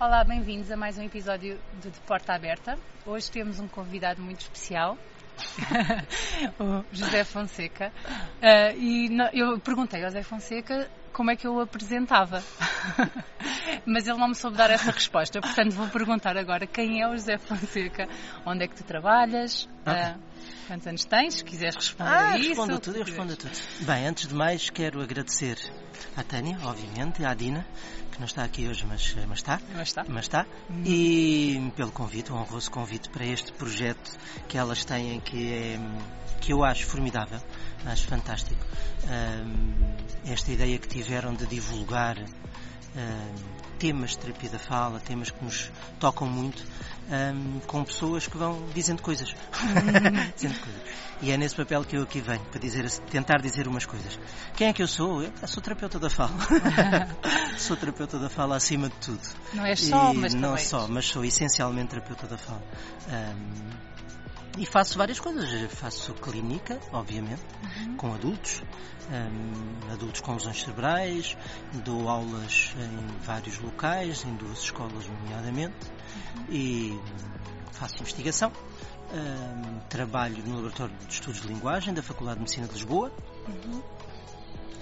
Olá, bem-vindos a mais um episódio de, de Porta Aberta. Hoje temos um convidado muito especial, o José Fonseca. Uh, e no, eu perguntei ao José Fonseca como é que eu o apresentava. Mas ele não me soube dar essa resposta, portanto vou perguntar agora quem é o José Fonseca, onde é que tu trabalhas, uh, quantos anos tens, se quiseres responder ah, a isso. respondo tudo, eu respondo a tudo. Bem, antes de mais quero agradecer à Tânia, obviamente, à Dina, que não está aqui hoje, mas, mas está. Mas está. Mas está. Uhum. E pelo convite, um honroso convite para este projeto que elas têm, que, é, que eu acho formidável, acho fantástico. Um, esta ideia que tiveram de divulgar um, temas de terapia da fala, temas que nos tocam muito, um, com pessoas que vão dizendo coisas. dizendo coisas. E é nesse papel que eu aqui venho, para dizer, tentar dizer umas coisas. Quem é que eu sou? Eu sou terapeuta da fala. sou terapeuta da fala acima de tudo. Não é só, e mas Não também. só, mas sou essencialmente terapeuta da fala. Um, e faço várias coisas. Faço clínica, obviamente, uhum. com adultos, um, adultos com lesões cerebrais, dou aulas em vários locais, em duas escolas, nomeadamente, uhum. e faço investigação. Um, trabalho no Laboratório de Estudos de Linguagem da Faculdade de Medicina de Lisboa. Uhum.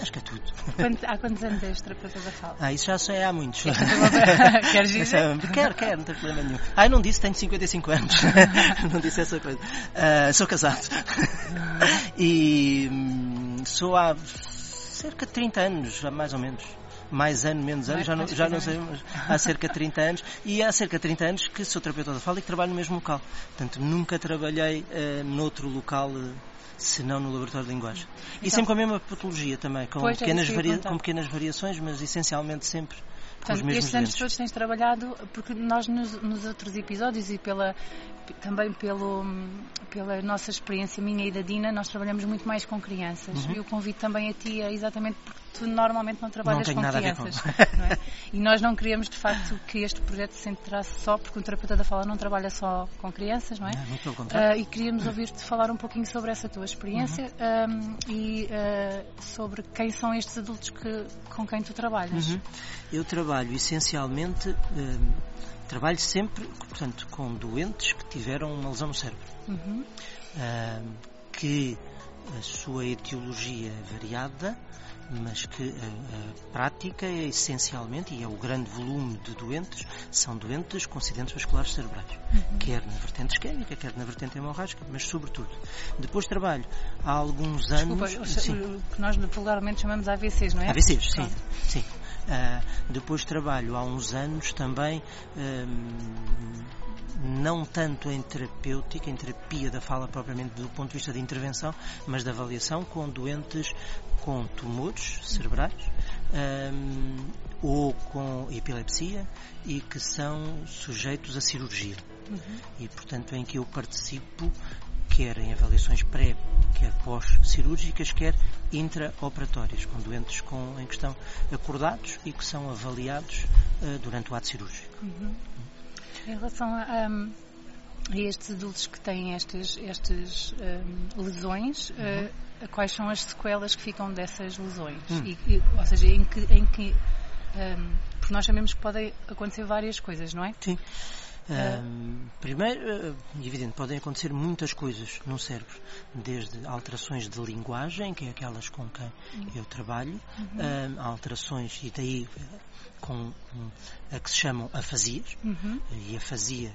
Acho que é tudo. Quanto, há quantos anos és terapeuta da fala? Ah, isso já sei há muitos. Queres dizer? Quero, quero, não tem problema nenhum. Ah, não disse, tenho 55 anos. não disse essa coisa. Uh, sou casado. e hum, sou há cerca de 30 anos, mais ou menos mais ano, menos ano, já não, já não sei, mas há cerca de 30 anos, e há cerca de 30 anos que sou terapeuta da fala e que trabalho no mesmo local. Portanto, nunca trabalhei uh, noutro local uh, senão no laboratório de linguagem. Então, e sempre com a mesma patologia também, com, é pequenas, varia com pequenas variações, mas essencialmente sempre Portanto, estes anos todos tens trabalhado, porque nós nos, nos, outros episódios e pela, também pelo, pela nossa experiência minha e da Dina, nós trabalhamos muito mais com crianças. Uhum. E o convite também a ti é exatamente porque tu normalmente não trabalhas não com crianças. Com. É? E nós não queríamos de facto que este projeto se centrasse só, porque o terapeuta da fala não trabalha só com crianças, não é? Não, muito pelo contrário. Uh, e queríamos ouvir-te falar um pouquinho sobre essa tua experiência uhum. um, e uh, sobre quem são estes adultos que, com quem tu trabalhas. Uhum. Eu trabalho essencialmente, um, trabalho sempre, portanto, com doentes que tiveram uma lesão no cérebro. Uhum. Um, que a sua etiologia é variada, mas que a, a, prática é essencialmente, e é o grande volume de doentes, são doentes com acidentes vasculares cerebrais, uhum. quer na vertente isquémica, quer na vertente hemorrágica, mas sobretudo. Depois trabalho há alguns Desculpa, anos. Desculpa, o que nós vulgarmente chamamos AVCs, não é? AVCs, sim. sim. Uh, depois trabalho há uns anos também. não tanto em terapêutica, em terapia da fala propriamente do ponto de vista de intervenção, mas de avaliação com doentes com tumores cerebrais um, ou com epilepsia e que são sujeitos a cirurgia. Uhum. E, portanto, em que eu participo quer em avaliações pré, quer pós-cirúrgicas, quer intraoperatórias, com doentes com, em questão acordados e que são avaliados uh, durante o ato cirúrgico. Uhum. Em relação a, um, a, estes adultos que têm estas, estas um, lesões, uhum. uh, quais são as sequelas que ficam dessas lesões? Uhum. E, e, ou seja, em que. Em que um, porque nós sabemos que podem acontecer várias coisas, não é? Sim. Um, primeiro, evidente, podem acontecer muitas coisas no cérebro, desde alterações de linguagem, que é aquelas com quem eu trabalho, uhum. um, alterações, e daí com a que se chamam afasias, uhum. e afasia,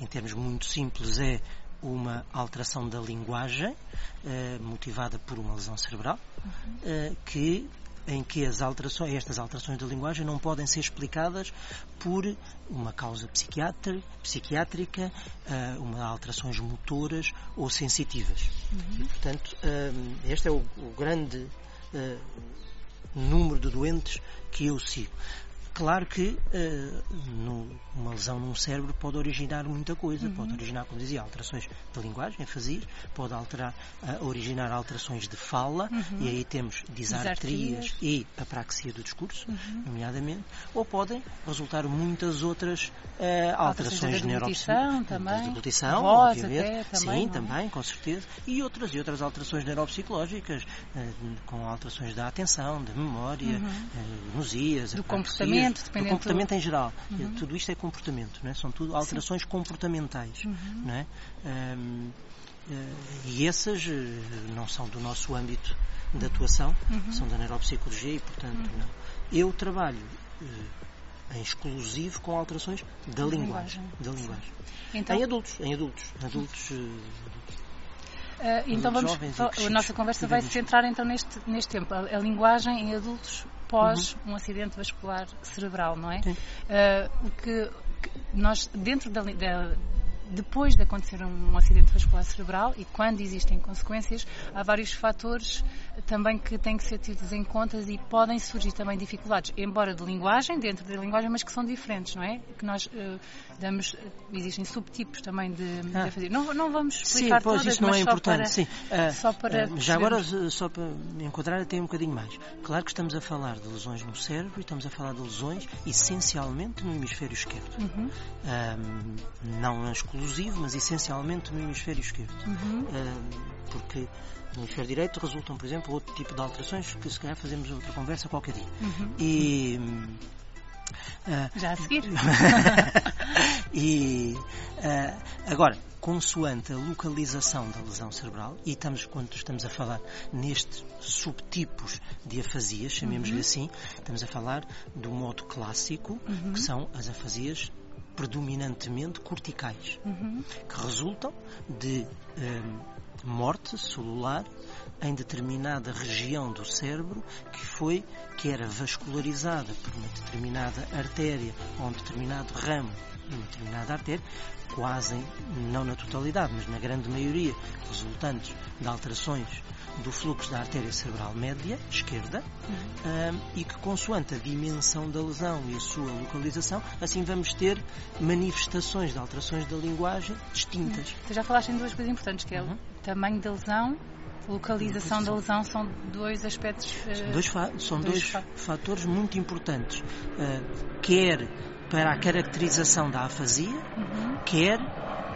em termos muito simples, é uma alteração da linguagem uh, motivada por uma lesão cerebral uhum. uh, que em que as alterações, estas alterações da linguagem não podem ser explicadas por uma causa psiquiátrica, uh, uma alterações motoras ou sensitivas. Uhum. E, portanto, uh, este é o, grande uh, número de doentes que eu sigo. Claro que uh, uma lesão num cérebro pode originar muita coisa, uhum. pode originar, como dizia, alterações de linguagem, fazer, pode alterar, uh, originar alterações de fala, uhum. e aí temos disartrias e apraxia do discurso, uhum. nomeadamente, ou podem resultar muitas outras uh, alterações neuropsicológicas. também. deglutição, voz obviamente. Até, também, Sim? É? também, com certeza. E outras, e outras alterações neuropsicológicas, com alterações da atenção, da memória, uh, do comportamento comportamento, do dependendo comportamento em geral. Uhum. Tudo isto é comportamento, não é? são tudo alterações Sim. comportamentais. Uhum. Não é? Um, uh, e essas uh, não são do nosso âmbito de atuação, uhum. são da neuropsicologia e, portanto, uhum. não. Eu trabalho uh, em exclusivo com alterações da linguagem. linguagem. Da linguagem. Então, em adultos, em adultos. Adultos Uh, então vamos, a nossa conversa vai se centrar então neste, neste tempo, a, a linguagem em adultos pós uhum. um acidente vascular cerebral, não é? Uh, o que, que, nós dentro da, da depois de acontecer um, acidente vascular cerebral e quando existem consequências, há vários fatores também que têm que ser tidos em conta e podem surgir também dificuldades, embora de linguagem, dentro da linguagem, mas que são diferentes, não é? Que nós uh, damos, existem subtipos também de, ah. de fazer. Não, não vamos explicar Sim, pois todas, isso não é importante. Para, Sim. Uh, só para uh, já agora, só para enquadrar até um bocadinho mais. Claro que estamos a falar de lesões no cérebro e estamos a falar de lesões essencialmente no hemisfério esquerdo. Uhum. não mas essencialmente no hemisfério esquerdo. Uhum. porque no hemisfério direito resultam, por exemplo, outro tipo de alterações que se calhar fazemos outra conversa qualquer dia. Uhum. E. Uh, Já a seguir. e uh, agora, consoante a localização da lesão cerebral, e estamos, quando estamos a falar nestes subtipos de afasias, chamemos-lhe uhum. assim, estamos a falar do modo clássico, uhum. que são as afasias predominantemente corticais, uhum. que resultam de um, morte celular em determinada região do cérebro que foi que era vascularizada por uma determinada artéria ou um determinado ramo de uma determinada artéria, quase não na totalidade, mas na grande maioria, resultantes de alterações do fluxo da artéria cerebral média, esquerda, uhum. um, e que, consoante a dimensão da lesão e a sua localização, assim vamos ter manifestações de alterações da linguagem distintas. Uhum. Tu já falaste em duas coisas importantes, que é uhum. o tamanho da lesão localização da lesão são dois aspectos. São dois, são dois, dois fatores muito importantes. Uh, quer para a caracterização da afasia, uhum. quer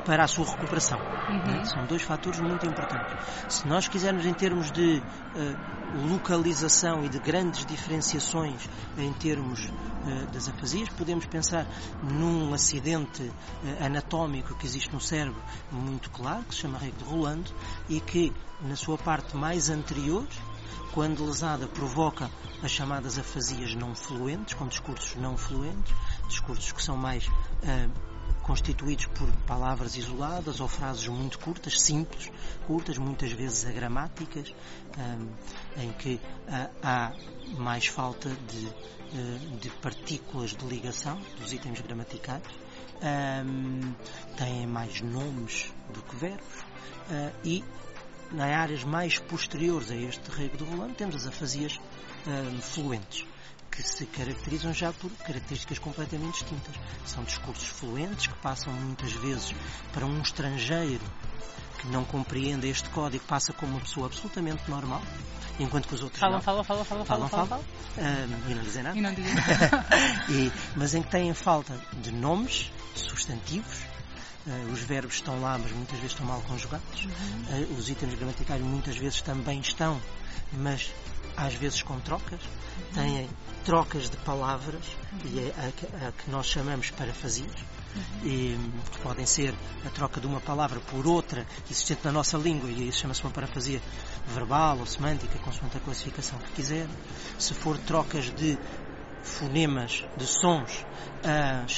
para a sua recuperação. Uhum. São dois fatores muito importantes. Se nós quisermos, em termos de uh, localização e de grandes diferenciações em termos uh, das afasias, podemos pensar num acidente uh, anatómico que existe no cérebro muito claro, que se chama rego de Rolando, e que na sua parte mais anterior quando lesada, provoca as chamadas afasias não fluentes, com discursos não fluentes, discursos que são mais constituídos por palavras isoladas ou frases muito curtas, simples, curtas, muitas vezes agramáticas, um, em que uh, há mais falta de, uh, de, partículas de ligação dos itens gramaticais, um, têm mais nomes do que verbos uh, e nas áreas mais posteriores a este rego de volante temos as afasias fluentes que se caracterizam já por características completamente distintas. São discursos fluentes que passam muitas vezes para um estrangeiro que não compreende este código, passa como uma pessoa absolutamente normal, enquanto que os outros falam, não. Falam, falam, falam, falam, falam, falam. Uh, e não dizem nada. E não dizem nada. e, mas em que têm falta de nomes, substantivos, Uh, os verbos estão lá, mas muitas vezes estão mal conjugados. Uhum. Uh, os itens gramaticais muitas vezes também estão, mas às vezes com trocas. Têm trocas de palavras, e é a, a, que nós chamamos parafasias, uhum. e, que podem ser a troca de uma palavra por outra existente na nossa língua, e isso chama-se uma parafasia verbal ou semântica, consoante a classificação que quiser. Se for trocas de fonemas, de sons, uh,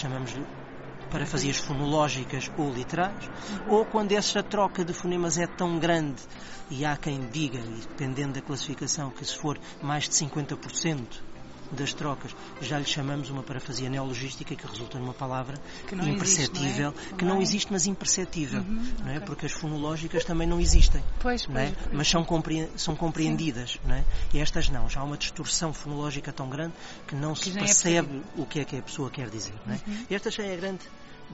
chamamos-lhe parafasias fonológicas ou literais, ou quando essa troca de fonemas é tão grande e há quem diga, dependendo da classificação, que se for mais de 50% das trocas, já lhe chamamos uma parafasia neologística que resulta numa palavra que imperceptível, existe, não é? que não existe, mas imperceptível, uhum, não é? Okay. Porque as fonológicas também não existem, pois, não é? pois, mas são, compre são compreendidas, não é? E estas não, já há uma distorção fonológica tão grande que não que se é percebe é o que é que a pessoa quer dizer, não é? Uhum. E esta já é a grande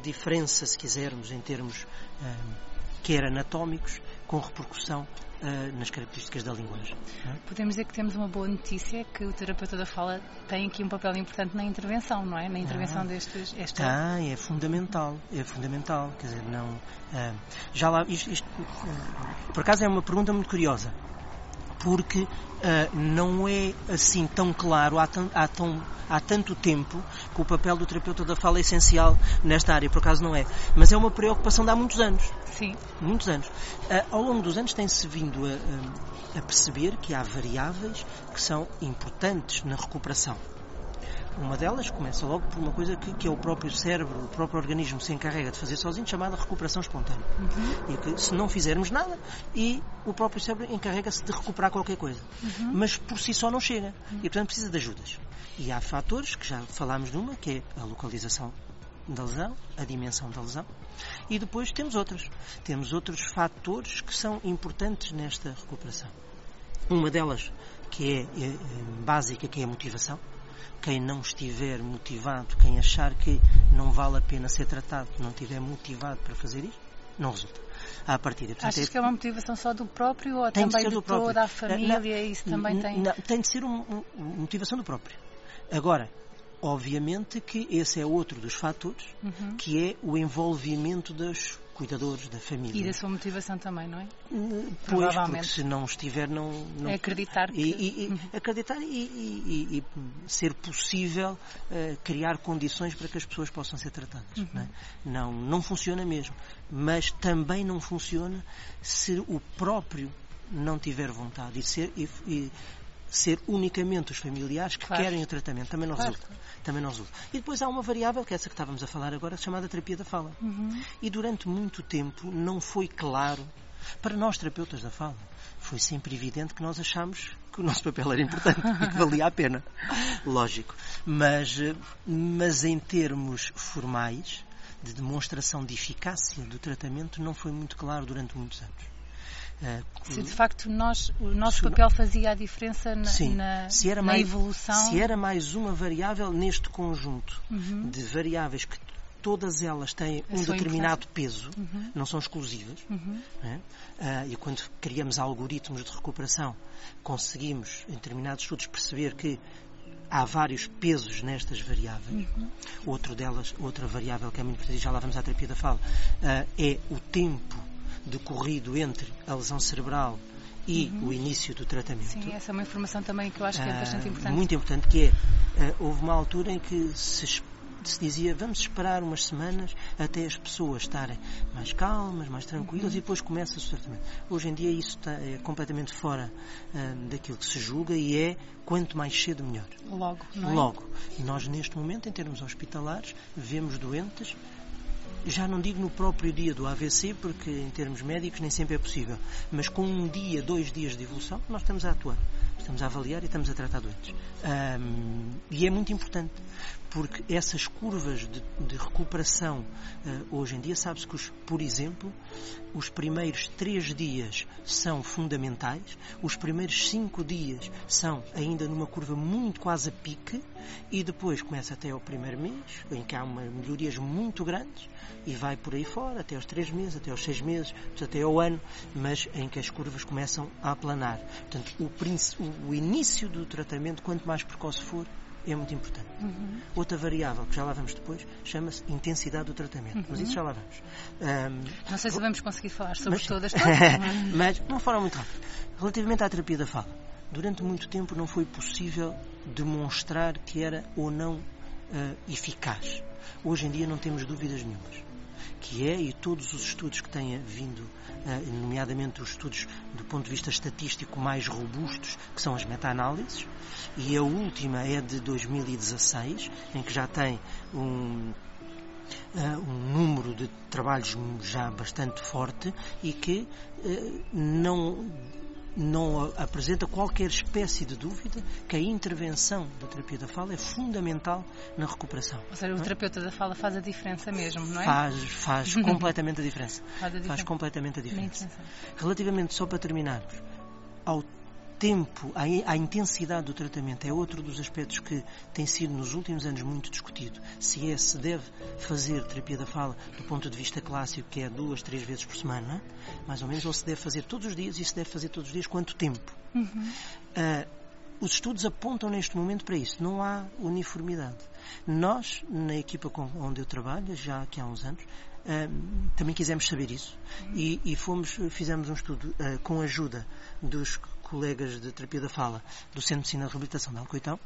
diferença, se quisermos, em termos um, quer anatómicos, com repercussão uh, nas características da linguagem. É? Podemos dizer que temos uma boa notícia que o terapeuta da fala tem aqui um papel importante na intervenção, não é? Na intervenção ah, destes. Esta... Ah, é fundamental, é fundamental. Quer dizer, não. Uh, já lá, isto, isto, uh, por acaso é uma pergunta muito curiosa porque uh, não é assim tão claro há, tão, há, tão, há tanto tempo que o papel do terapeuta da fala é essencial nesta área, por acaso não é. Mas é uma preocupação de há muitos anos. Sim. Muitos anos. Uh, ao longo dos anos tem-se vindo a, a perceber que há variáveis que são importantes na recuperação. Uma delas começa logo por uma coisa que, que, é o próprio cérebro, o próprio organismo se encarrega de fazer sozinho, chamada recuperação espontânea. Uhum. E que se não fizermos nada, e o próprio cérebro encarrega-se de recuperar qualquer coisa. Uhum. Mas por si só não chega. Uhum. E portanto precisa de ajudas. E há fatores, que já falámos numa, que é a localização da lesão, a dimensão da lesão. E depois temos outras. Temos outros fatores que são importantes nesta recuperação. Uma delas, que é, é, é básica, que é a motivação quem não estiver motivado, quem achar que não vale a pena ser tratado, não estiver motivado para fazer isso, não resulta. À partida. Portanto, Achas é... que é uma motivação só do próprio ou também de, de toda a família? Não, isso também tem. Não, tem de ser uma um, motivação do próprio. Agora, obviamente que esse é outro dos fatores, uhum. que é o envolvimento das cuidadores, da família. E da sua motivação também, não é? Pois, porque se não estiver, não... não... É acreditar que... E, e, uhum. Acreditar e, e, ser possível uh, criar condições para que as pessoas possam ser tratadas. Uhum. Não, é? não, não funciona mesmo. Mas também não funciona se o próprio não tiver vontade e ser, e, ser unicamente os familiares que claro. querem o tratamento. Também não claro. resulta. Também não resulta. E depois há uma variável, que é essa que estávamos a falar agora, chamada terapia da fala. Uhum. E durante muito tempo não foi claro para nós, terapeutas da fala. Foi sempre evidente que nós achámos que o nosso papel era importante e que valia a pena. Lógico. Mas, mas em termos formais, de demonstração de eficácia do tratamento, não foi muito claro durante muitos anos. É, se de facto nós, o nosso papel fazia a diferença na, sim, na, se era na mais, evolução. Se era mais uma variável neste conjunto uhum. de variáveis que todas elas têm um determinado peso, uhum. não são exclusivas. Uhum. Né? E quando criamos algoritmos de recuperação, conseguimos, em determinados estudos, perceber que há vários pesos nestas variáveis. Uhum. Outro delas, outra variável que é muito importante, já lá vamos à terapia da fala, uh, é o tempo decorrido entre a lesão cerebral e uhum. o início do tratamento. Sim, essa é uma informação também que eu acho que é bastante ah, importante. Muito importante, que é, uh, houve uma altura em que se, se, dizia vamos esperar umas semanas até as pessoas estarem mais calmas, mais tranquilas uhum. e depois começa o tratamento. Hoje em dia isso está, é completamente fora uh, daquilo que se julga e é quanto mais cedo melhor. Logo, não é? Logo. E nós neste momento, em termos hospitalares, vemos doentes já não digo no próprio dia do AVC, porque em termos médicos nem sempre é possível, mas com um dia, dois dias de evolução, nós estamos a atuar, estamos a avaliar e estamos a tratar doentes. Um, e é muito importante, porque essas curvas de, de recuperação uh, hoje em dia, sabe-se que, os, por exemplo, os primeiros três dias são fundamentais, os primeiros cinco dias são ainda numa curva muito quase a pique, e depois começa até ao primeiro mês, em que há uma, melhorias muito grandes, e vai por aí fora, até aos três meses, até aos seis meses, até ao ano, mas em que as curvas começam a aplanar. Portanto, o, o início do tratamento, quanto mais precoce for, é muito importante. Uhum. Outra variável, que já lá vamos depois, chama-se intensidade do tratamento. Uhum. Mas isso já lá vamos. Um, Não sei se vamos conseguir falar sobre mas, todas. mas, de uma forma muito rápida. Relativamente à terapia da fala, durante muito tempo não foi possível demonstrar que era ou não uh, eficaz. Hoje em dia não temos dúvidas nenhumas que é, e todos os estudos que têm vindo, eh, nomeadamente os estudos do ponto de vista estatístico mais robustos, que são as meta-análises, e a última é de 2016, em que já tem um, Uh, um número de trabalhos já bastante forte e que uh, não não apresenta qualquer espécie de dúvida que a intervenção da terapia da fala é fundamental na recuperação. Ou seja, o é? terapeuta da fala faz a diferença mesmo, não é? Faz, faz completamente a diferença. Faz, a diferença. faz completamente a diferença. Relativamente, só para terminarmos, ao tempo, a, intensidade do tratamento é outro dos aspectos que tem sido nos últimos anos muito discutido. Se é, se deve fazer terapia da fala do ponto de vista clássico, que é duas, três vezes por semana, mais ou menos, ou se deve fazer todos os dias e se deve fazer todos os dias quanto tempo. Uhum. Uh, os estudos apontam neste momento para isso. Não há uniformidade. Nós, na equipa com, onde eu trabalho, já aqui há uns anos, uh, também quisemos saber isso e, e, fomos, fizemos um estudo uh, com a ajuda dos colegas de terapia da fala do Centro de Medicina de Reabilitação de Alcoitão,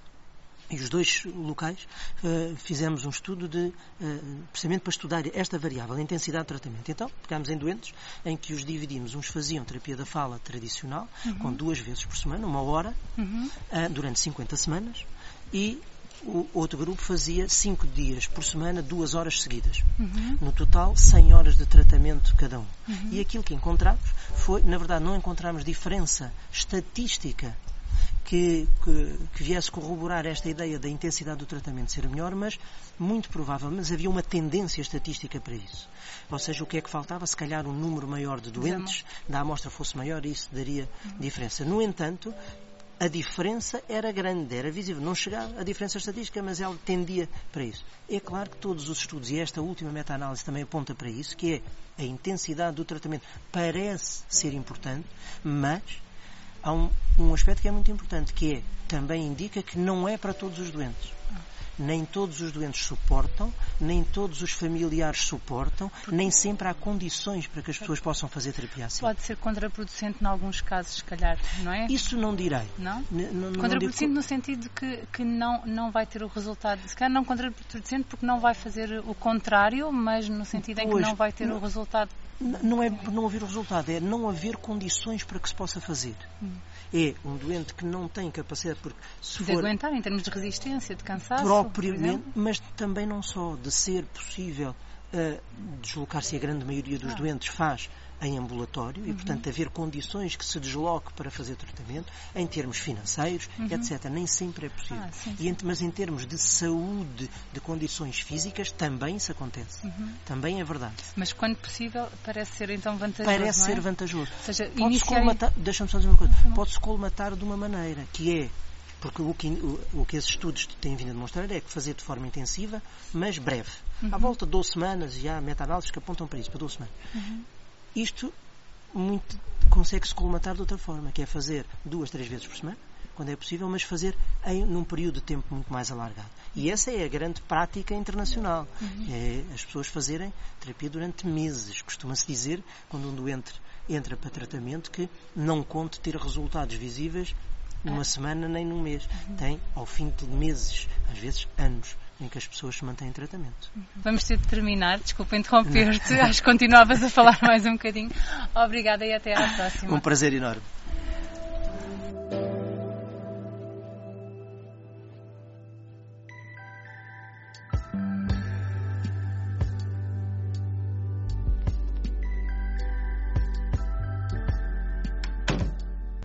e os dois locais uh, fizemos um estudo de, uh, precisamente para estudar esta variável, a intensidade de tratamento. Então, pegámos em doentes em que os dividimos. Uns faziam terapia da fala tradicional, uhum. com duas vezes por semana, uma hora, uhum. uh, durante 50 semanas, e o outro grupo fazia 5 dias por semana, duas horas seguidas. Uhum. No total, 100 horas de tratamento cada um. Uhum. E aquilo que encontramos foi, na verdade, não encontramos diferença estatística que, que, que, viesse corroborar esta ideia da intensidade do tratamento ser melhor, mas muito provável, mas havia uma tendência estatística para isso. Ou seja, o que é que faltava? Se calhar um número maior de doentes, da amostra fosse maior isso daria diferença. No entanto, a diferença era grande, era visível. Não chegava a diferença estatística, mas ela tendia para isso. É claro que todos os estudos, e esta última meta-análise também aponta para isso, que é a intensidade do tratamento parece ser importante, mas há um, um aspecto que é muito importante, que é, também indica que não é para todos os doentes nem todos os doentes suportam, nem todos os familiares suportam, nem sempre há condições para que as pessoas possam fazer terapia assim. Pode ser contraproducente em alguns casos, se calhar, não é? Isso não direi. Não? contraproducente no sentido de que, que não, não vai ter o resultado. Se calhar não contraproducente porque não vai fazer o contrário, mas no sentido pois, em que não vai ter não, o resultado não é não haver o resultado, é não haver condições para que se possa fazer. Hum. É um doente que não tem capacidade porque se de for aguentar em termos de resistência, de cansaço, propriamente, mas também não só de ser possível uh, deslocar-se a grande maioria dos ah. doentes faz em ambulatório uhum. e, portanto, haver condições que se desloque para fazer tratamento, em termos financeiros, uhum. etc. Nem sempre é possível. Ah, sim, sim. Em, mas em termos de saúde, de condições físicas, também isso acontece. Uhum. Também é verdade. Mas quando possível, parece ser então vantajoso. Parece é? ser vantajoso. Ou seja, Pode-se iniciar... colmatar, deixa-me só dizer uma coisa, pode-se colmatar de uma maneira que é porque o que, o, o que esses estudos têm vindo a demonstrar é que fazer de forma intensiva, mas breve. Uhum. À volta de 12 semanas, e há meta-análises que apontam para isso, para 12 semanas. Uhum. Isto muito consegue-se colmatar de outra forma, que é fazer duas, três vezes por semana, quando é possível, mas fazer em num período de tempo muito mais alargado. E essa é a grande prática internacional. Uhum. É as pessoas fazerem terapia durante meses. Costuma-se dizer, quando um doente entra para tratamento, que não conte ter resultados visíveis numa é. semana nem num mês. Uhum. Tem ao fim de meses, às vezes anos em que as pessoas se mantêm em tratamento. Vamos ter de terminar, desculpa interromper-te, acho que continuavas a falar mais um bocadinho. Obrigada e até à próxima. Um prazer enorme.